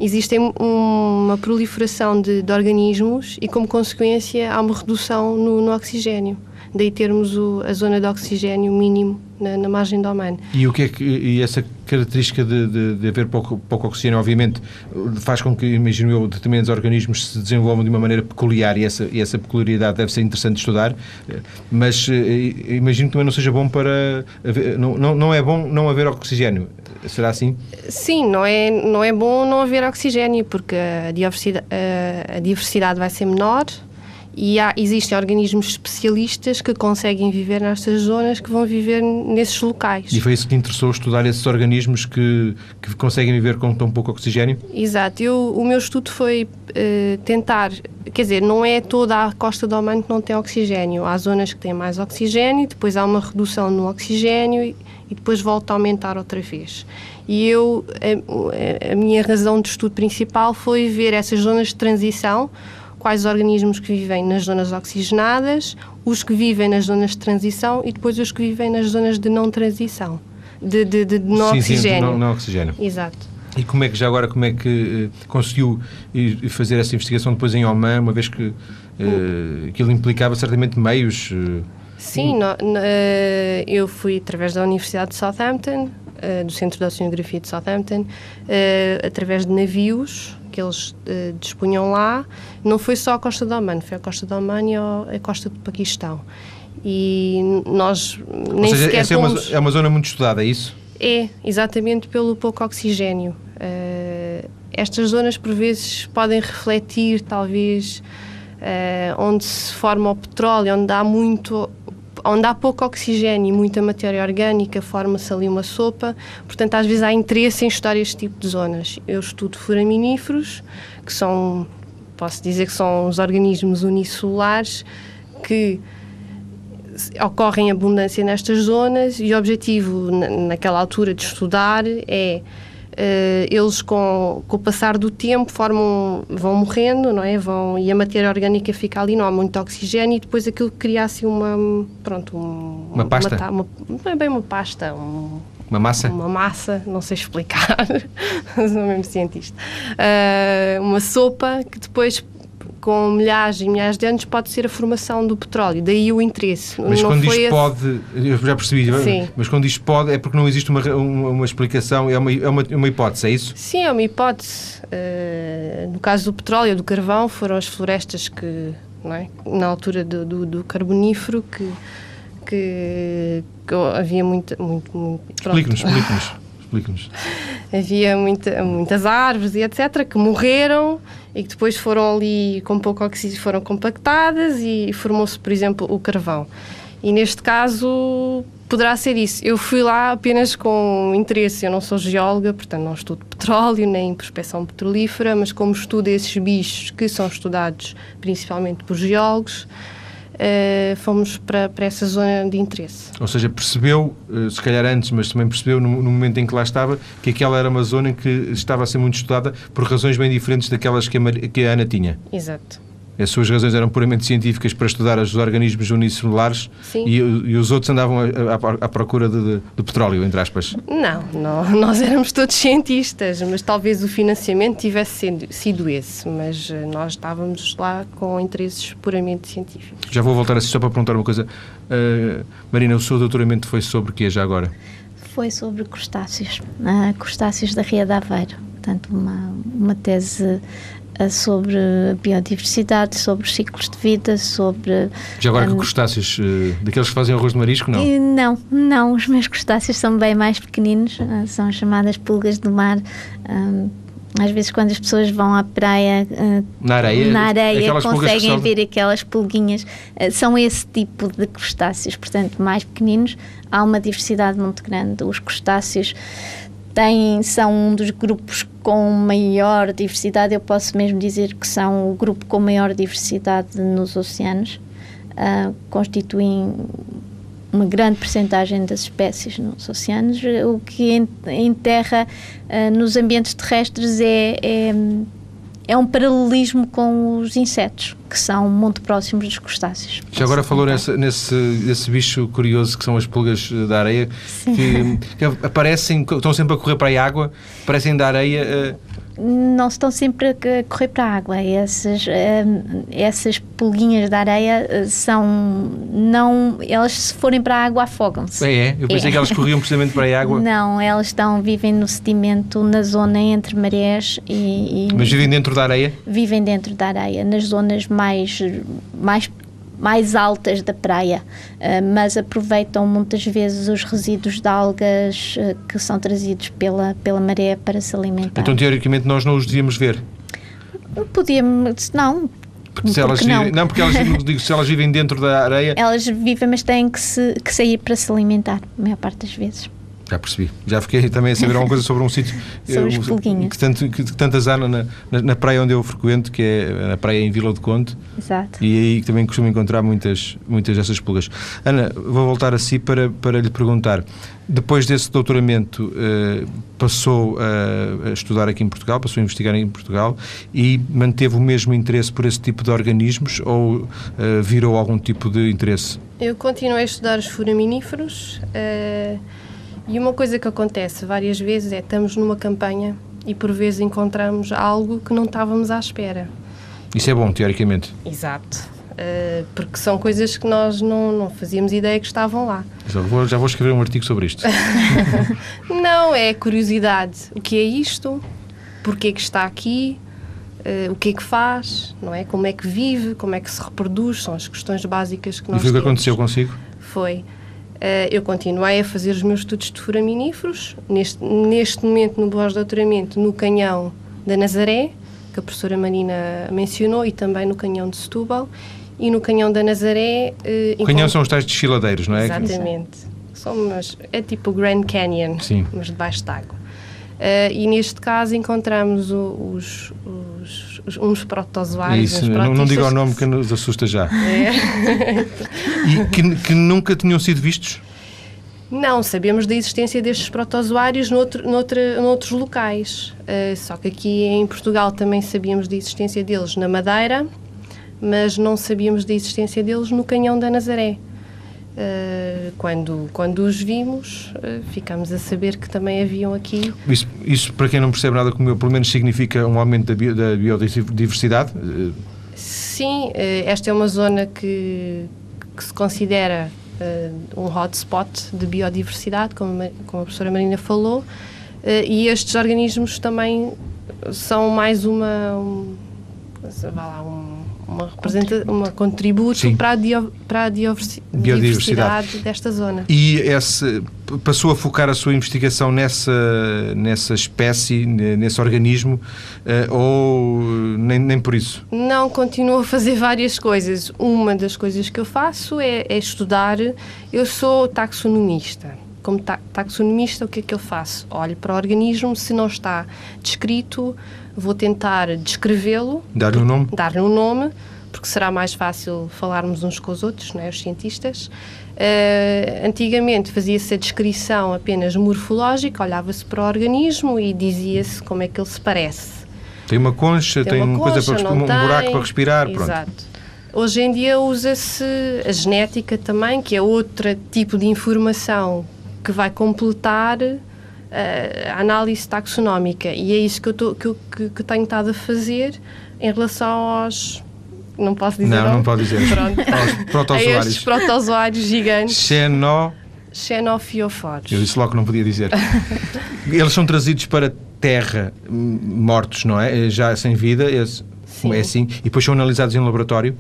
existe uma proliferação de, de, organismos e, como consequência, há uma redução no, no oxigênio. Daí termos o, a zona de oxigênio mínimo na, na, margem do Oman. E o que é que e essa característica de, de, de, haver pouco, pouco oxigênio, obviamente, faz com que, imagino eu, determinados organismos se desenvolvam de uma maneira peculiar e essa, e essa peculiaridade deve ser interessante estudar, mas eh, imagino que também não seja bom para. Haver, não, não, não é bom não haver oxigênio. Será assim? Sim, não é, não é bom não haver oxigênio, porque a diversidade, a, a diversidade vai ser menor e há, existem organismos especialistas que conseguem viver nestas zonas, que vão viver nesses locais. E foi isso que te interessou, estudar esses organismos que, que conseguem viver com tão pouco oxigênio? Exato. Eu, o meu estudo foi uh, tentar, quer dizer, não é toda a costa do Oman que não tem oxigênio. Há zonas que têm mais oxigênio, depois há uma redução no oxigênio e, e depois volta a aumentar outra vez. E eu, a, a minha razão de estudo principal foi ver essas zonas de transição, quais organismos que vivem nas zonas oxigenadas, os que vivem nas zonas de transição e depois os que vivem nas zonas de não transição, de, de, de não sim, oxigênio. Sim, não, não oxigênio. Exato. E como é que já agora como é que uh, conseguiu fazer essa investigação depois em Oman, uma vez que uh, aquilo implicava certamente meios? Uh, sim, no, no, eu fui através da Universidade de Southampton, do Centro de Oceanografia de Southampton, através de navios que eles uh, dispunham lá, não foi só a costa do Oman, foi a costa do Oman e a costa do Paquistão. E nós nem Ou seja, sequer essa é, uma, é uma zona muito estudada, é isso? É, exatamente pelo pouco oxigênio. Uh, estas zonas, por vezes, podem refletir, talvez, uh, onde se forma o petróleo, onde há muito onde há pouco oxigênio e muita matéria orgânica, forma-se ali uma sopa. Portanto, às vezes há interesse em estudar este tipo de zonas. Eu estudo foraminíferos, que são, posso dizer que são os organismos unicelulares que ocorrem em abundância nestas zonas e o objetivo naquela altura de estudar é eles com, com o passar do tempo formam, vão morrendo, não é? Vão, e a matéria orgânica fica ali, não há muito oxigênio e depois aquilo cria assim uma, pronto, um, uma pasta? Uma, uma, não é bem uma pasta, um, uma massa? Uma massa, não sei explicar, (laughs) sou mesmo cientista. Uh, uma sopa que depois com milhares e milhares de anos pode ser a formação do petróleo, daí o interesse. Mas não quando diz esse... pode, eu já percebi, Sim. mas quando diz pode é porque não existe uma, uma, uma explicação, é uma, é uma, uma, hipótese, é isso? Sim, é uma hipótese. Uh, no caso do petróleo do carvão, foram as florestas que, é? na altura do, do, do carbonífero, que, que, que, havia muita. Muito, muito, explique-nos, explique-nos. Explique-nos. (laughs) havia muita, muitas árvores e etc. que morreram e que depois foram ali com pouco oxigênio, foram compactadas e formou-se, por exemplo, o carvão. E neste caso poderá ser isso. Eu fui lá apenas com interesse, eu não sou geóloga, portanto não estudo petróleo nem prospecção petrolífera, mas como estudo esses bichos que são estudados principalmente por geólogos, Uh, fomos para, para essa zona de interesse. Ou seja, percebeu, uh, se calhar antes, mas também percebeu no, no, momento em que lá estava, que aquela era uma zona que estava a ser muito estudada por razões bem diferentes daquelas que a, que a Ana tinha. Exato. As suas razões eram puramente científicas para estudar os organismos unicelulares e, e, os outros andavam à procura de, de, de, petróleo, entre aspas. Não, não, (laughs) nós éramos todos cientistas, mas talvez o financiamento tivesse sido, sido esse, mas eh, nós estávamos lá com interesses puramente científicos. Já vou voltar a si só para perguntar uma coisa. Uh, Marina, o seu doutoramento foi sobre o que já agora? Foi sobre crustáceos, uh, crustáceos da Ria de Aveiro. Portanto, uma, uma tese sobre biodiversidade, sobre ciclos de vida, sobre. Já agora um, que crustáceos? Uh, daqueles que fazem arroz de marisco, não? Não, não. Os meus crustáceos são bem mais pequeninos, são chamadas pulgas do mar. Um, às vezes quando as pessoas vão à praia na areia, na areia conseguem ver aquelas pulguinhas são esse tipo de crustáceos portanto mais pequeninos há uma diversidade muito grande os crustáceos tem, são um dos grupos com maior diversidade, eu posso mesmo dizer que são o grupo com maior diversidade nos oceanos, uh, constituem uma grande percentagem das espécies nos oceanos, o que em, em terra, uh, nos ambientes terrestres, é, é é um paralelismo com os insetos, que são muito próximos dos crustáceos. Já agora falou nesse, nesse, nesse bicho curioso que são as pulgas da areia, que, que, aparecem, estão sempre a correr para a água, parecem da areia. Não estão sempre a correr para a água. Essas, hum, essas pulguinhas da areia eh, são. não Elas, se forem para a água, afogam-se. É, é? Eu pensei é. que elas corriam precisamente para a água. (laughs) Não, elas estão, vivem no sedimento, na zona entre marés e. e Mas vivem dentro da areia? Vivem dentro da areia, nas zonas mais, mais mais altas da praia, uh, mas aproveitam muitas vezes os resíduos de algas uh, que são trazidos pela, pela maré para se alimentar. Então, teoricamente, nós não os devíamos ver? Podíamos, não. Porque se elas não? Vivem, não, porque elas, digo, se elas vivem dentro da areia. Elas vivem, mas têm que, se, que sair para se alimentar, a maior parte das vezes. Já percebi. Já fiquei também a saber alguma coisa sobre um sítio (laughs) que, tanto, que, que tantas há na, na, na, praia onde eu frequento, que é a praia em Vila do Conde. Exato. E aí também costumo encontrar muitas, muitas dessas pulgas. Ana, vou voltar a si para, para lhe perguntar. Depois desse doutoramento, uh, passou a, a estudar aqui em Portugal, passou a investigar em Portugal e manteve o mesmo interesse por esse tipo de organismos ou uh, virou algum tipo de interesse? Eu continuei a estudar os foraminíferos. Uh e uma coisa que acontece várias vezes é estamos numa campanha e por vezes encontramos algo que não estávamos à espera. Isso é bom, teoricamente. Exato. Uh, porque são coisas que nós não, não fazíamos ideia que estavam lá. Já vou, já vou escrever um artigo sobre isto. (laughs) não, é curiosidade. O que é isto? Porquê que está aqui? Uh, o que é que faz? Não é? Como é que vive? Como é que se reproduz? São as questões básicas que nós E foi o que aconteceu consigo? Foi. Uh, eu continuei a fazer os meus estudos de foraminíferos, neste, neste momento no pós-doutoramento no canhão da Nazaré, que a professora Marina mencionou, e também no canhão de Setúbal, e no canhão da Nazaré... Uh, o canhão são os tais desfiladeiros, não é? Exatamente. São umas, é tipo o Grand Canyon, Sim. mas debaixo d'água. Uh, e neste caso encontramos os, os, os uns protozoários. Isso, não, não diga o nome que nos assusta já. (laughs) É. e que, que, nunca tinham sido vistos? Não, sabemos da existência destes protozoários noutro, noutra, noutros locais. Uh, só que aqui em Portugal também sabíamos da existência deles na Madeira, mas não sabíamos da existência deles no Canhão da Nazaré. Uh, quando, quando os vimos, uh, ficámos a saber que também haviam aqui. Isso, isso, para quem não percebe nada como eu, pelo menos significa um aumento da, bio, da biodiversidade? Uh... Sim, esta é uma zona que, que se considera um hotspot de biodiversidade, como, como a professora Marina falou, e estes organismos também são mais uma. Um, lá, um, uma, representa, uma contributo Sim. para a, dio, para a biodiversidade desta zona. E esse, passou a focar a sua investigação nessa, nessa espécie, nesse organismo, uh, ou nem, nem por isso? Não, continuo a fazer várias coisas. Uma das coisas que eu faço é, é estudar. Eu sou taxonomista como taxonomista, o que é que eu faço? Olho para o organismo, se não está descrito, vou tentar descrevê-lo. Dar-lhe um nome? Dar-lhe um nome, porque será mais fácil falarmos uns com os outros, não é? os cientistas. Uh, antigamente fazia-se a descrição apenas morfológica, olhava-se para o organismo e dizia-se como é que ele se parece. Tem uma concha, tem, tem uma, coisa para, um tem. buraco para respirar. Pronto. Exato. Hoje em dia usa-se a genética também, que é outro tipo de informação que vai completar a análise taxonómica. E é isso que eu, tô, que, eu, que, que tenho estado a fazer em relação aos não posso dizer não, não, pode dizer. (laughs) Pronto. aos protozoários a estes protozoários. gigantes. Xeno... xenofioforos eu disse logo que não podia dizer. (laughs) Eles são trazidos para terra mortos, não é? Já sem vida esse, é assim. E depois são analisados em laboratório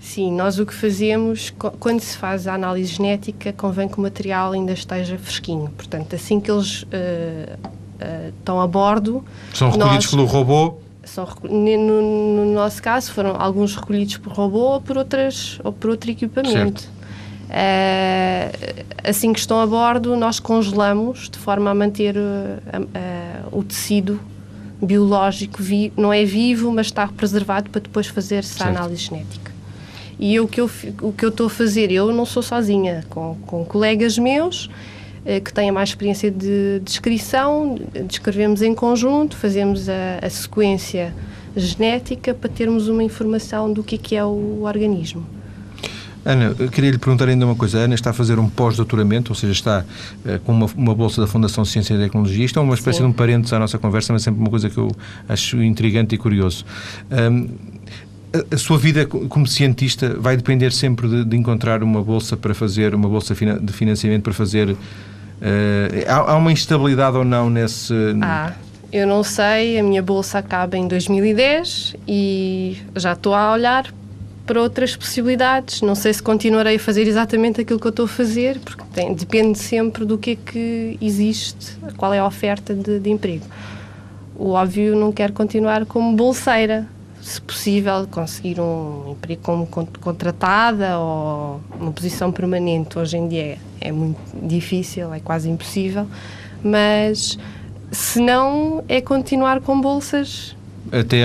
Sim, nós o que fazemos, quando se faz a análise genética, convém que o material ainda esteja fresquinho. Portanto, assim que eles uh, uh, estão a bordo. São recolhidos nós, pelo robô? São, no, no, nosso caso, foram alguns recolhidos por robô ou por, outras, ou por outro equipamento. Uh, assim que estão a bordo, nós congelamos de forma a manter o tecido biológico, vi não é vivo, mas está preservado para depois fazer-se a análise genética. E eu, o que eu o que eu estou a fazer, eu não sou sozinha, com, com colegas meus que têm mais experiência de descrição, descrevemos em conjunto, fazemos a, a sequência genética para termos uma informação do que é, que é o organismo. Ana, queria lhe perguntar ainda uma coisa. A Ana está a fazer um pós-doutoramento, ou seja, está uh, com uma, uma, bolsa da Fundação Ciência e Tecnologia. Isto é uma espécie Sim. de um parênteses à nossa conversa, mas sempre uma coisa que eu acho intrigante e curioso. Um, a, sua vida como cientista vai depender sempre de, de, encontrar uma bolsa para fazer, uma bolsa de financiamento para fazer. Uh, há, há, uma instabilidade ou não nesse. Ah. Eu não sei, a minha bolsa acaba em 2010 e já estou a olhar para outras possibilidades. Não sei se continuarei a fazer exatamente aquilo que eu estou a fazer, porque tem, depende sempre do que é que existe, qual é a oferta de, de emprego. O óbvio, não quero continuar como bolseira. Se possível, conseguir um emprego como contratada ou uma posição permanente, hoje em dia é, muito difícil, é quase impossível, mas se não, é continuar com bolsas. Até,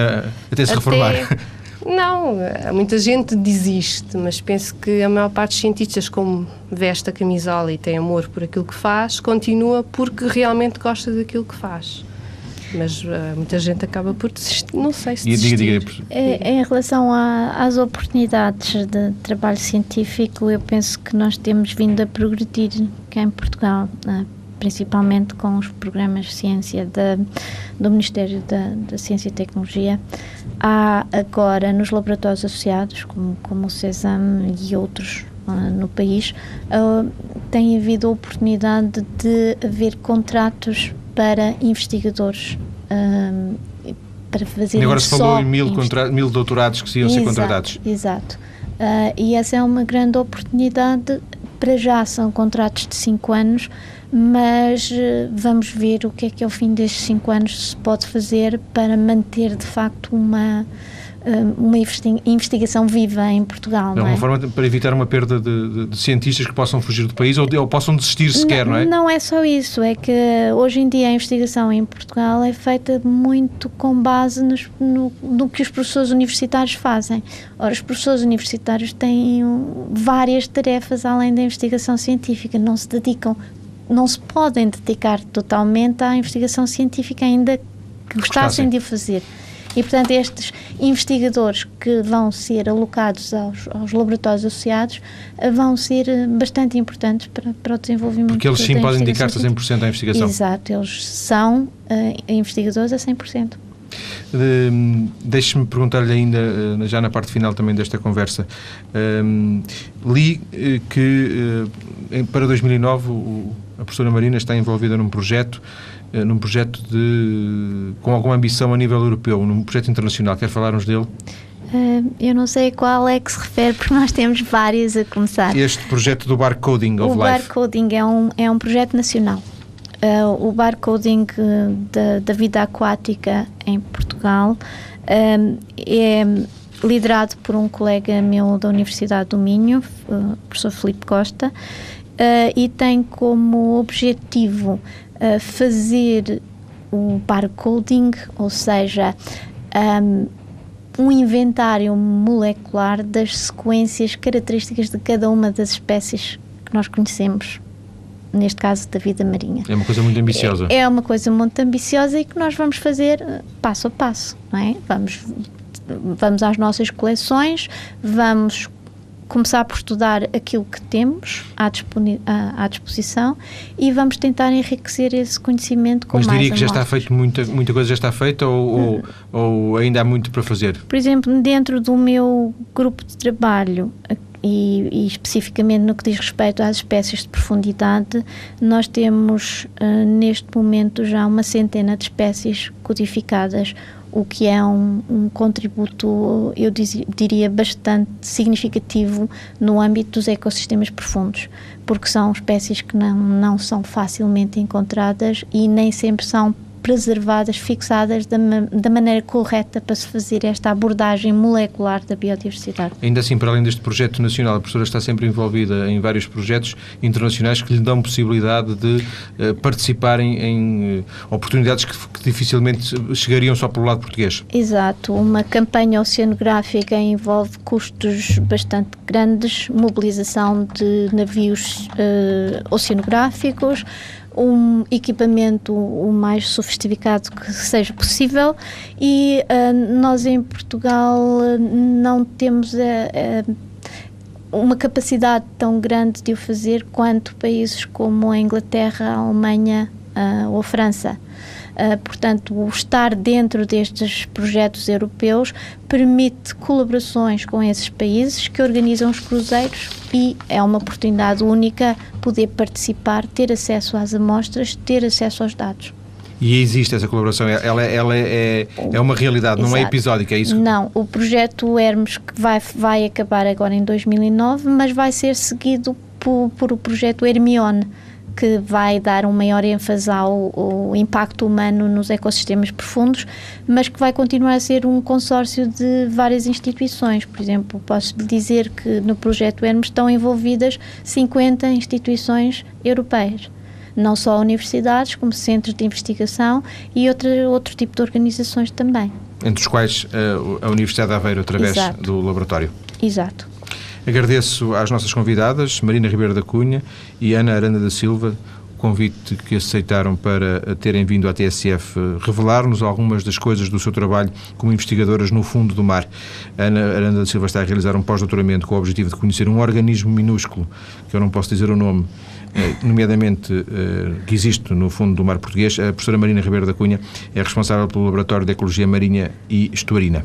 até se até, reformar. (laughs) Não, muita gente desiste, mas penso que a maior parte dos cientistas, como veste a camisola e tem amor por aquilo que faz, continua porque realmente gosta daquilo que faz. Mas uh, muita gente acaba por desistir, não sei se desistir. Diga, diga, diga. É, em relação a, às oportunidades de trabalho científico, eu penso que nós temos vindo a progredir cá em Portugal. Né? principalmente com os programas de ciência da, do Ministério da, da, Ciência e Tecnologia. Há agora nos laboratórios associados, como, como o CESAM e outros uh, no país, uh, tem havido a oportunidade de haver contratos para investigadores. Uh, para fazer e agora se falou em mil, mil doutorados que iam ser contratados. Exato. Uh, e essa é uma grande oportunidade. Para já são contratos de 5 anos, mas eh, vamos ver o que é que ao fim destes cinco anos se pode fazer para manter de facto uma uma investigação viva em Portugal. É uma é? forma para evitar uma perda de, de, de, cientistas que possam fugir do país ou, ou possam desistir sequer, não, não, é? Não é só isso, é que hoje em dia a investigação em Portugal é feita muito com base nos, no, no que os professores universitários fazem. Ora, os professores universitários têm várias tarefas além da investigação científica, não se dedicam não se podem dedicar totalmente à investigação científica, ainda que gostassem de o fazer. E, portanto, estes investigadores que vão ser alocados aos, aos laboratórios associados eh, vão ser eh, bastante importantes para, para o desenvolvimento Porque eles sim podem dedicar-se a 100% à investigação. Exato, eles são uh, investigadores a 100%. Uh, Deixe-me perguntar-lhe ainda, já na parte final também desta conversa, uh, li que para 2009 o, a professora Marina está envolvida num projeto num projeto de, com alguma ambição a nível europeu, num projeto internacional. Quer falar-nos dele? Uh, eu não sei qual é que se refere, porque nós temos vários a começar. Este projeto do Barcoding of o Life. O Barcoding é um, é um projeto nacional. Uh, o Barcoding da, da vida aquática em Portugal uh, é liderado por um colega meu da Universidade do Minho, o professor Felipe Costa, uh, e tem como objetivo uh, fazer o barcoding, ou seja, um, um inventário molecular das sequências características de cada uma das espécies que nós conhecemos neste caso da vida marinha. É uma coisa muito ambiciosa. É, é uma coisa muito ambiciosa e que nós vamos fazer eh, passo a passo, não é? Vamos vamos às nossas coleções, vamos começar por estudar aquilo que temos à, à, disposição e vamos tentar enriquecer esse conhecimento com Mas mais diria que já está feito, muita, muita coisa já está feita ou, ou, ou, ainda há muito para fazer? Por exemplo, dentro do meu grupo de trabalho e, e especificamente no que diz respeito às espécies de profundidade, nós temos uh, neste momento já uma centena de espécies codificadas o que é um, um contributo, eu diria, bastante significativo no âmbito dos ecossistemas profundos, porque são espécies que não, não são facilmente encontradas e nem sempre são preservadas, fixadas da, da maneira correta para se fazer esta abordagem molecular da biodiversidade. Ainda assim, para além deste projeto nacional, a professora está sempre envolvida em vários projetos internacionais que lhe dão possibilidade de uh, participar em, em uh, oportunidades que, que, dificilmente chegariam só pelo lado português. Exato. Uma campanha oceanográfica envolve custos bastante grandes, mobilização de navios uh, oceanográficos, um equipamento o mais sofisticado que seja possível e uh, nós em Portugal não temos uh, uh, uma capacidade tão grande de o fazer quanto países como a Inglaterra, a Alemanha ou a França. Uh, portanto, o estar dentro destes projetos europeus permite colaborações com esses países que organizam os cruzeiros e é uma oportunidade única poder participar, ter acesso às amostras, ter acesso aos dados. E existe essa colaboração, ela, ela é, é uma realidade, Exato. não é episódica, é isso? Não, o projeto Hermes que vai, vai acabar agora em 2009, mas vai ser seguido por, por o projeto Hermione, que vai dar um maior ênfase ao, ao, impacto humano nos ecossistemas profundos, mas que vai continuar a ser um consórcio de várias instituições. Por exemplo, posso dizer que no projeto Hermes estão envolvidas 50 instituições europeias. Não só universidades, como centros de investigação e outro, outro tipo de organizações também. Entre os quais uh, a Universidade de Aveiro, através Exato. do laboratório. Exato. Agradeço às nossas convidadas, Marina Ribeiro da Cunha e Ana Aranda da Silva, o convite que aceitaram para terem vindo à TSF revelar-nos algumas das coisas do seu trabalho como investigadoras no fundo do mar. Ana Aranda da Silva está a realizar um pós-doutoramento com o objetivo de conhecer um organismo minúsculo, que eu não posso dizer o nome, eh, nomeadamente eh, que existe no fundo do mar português. A professora Marina Ribeiro da Cunha é responsável pelo Laboratório de Ecologia Marinha e Estuarina.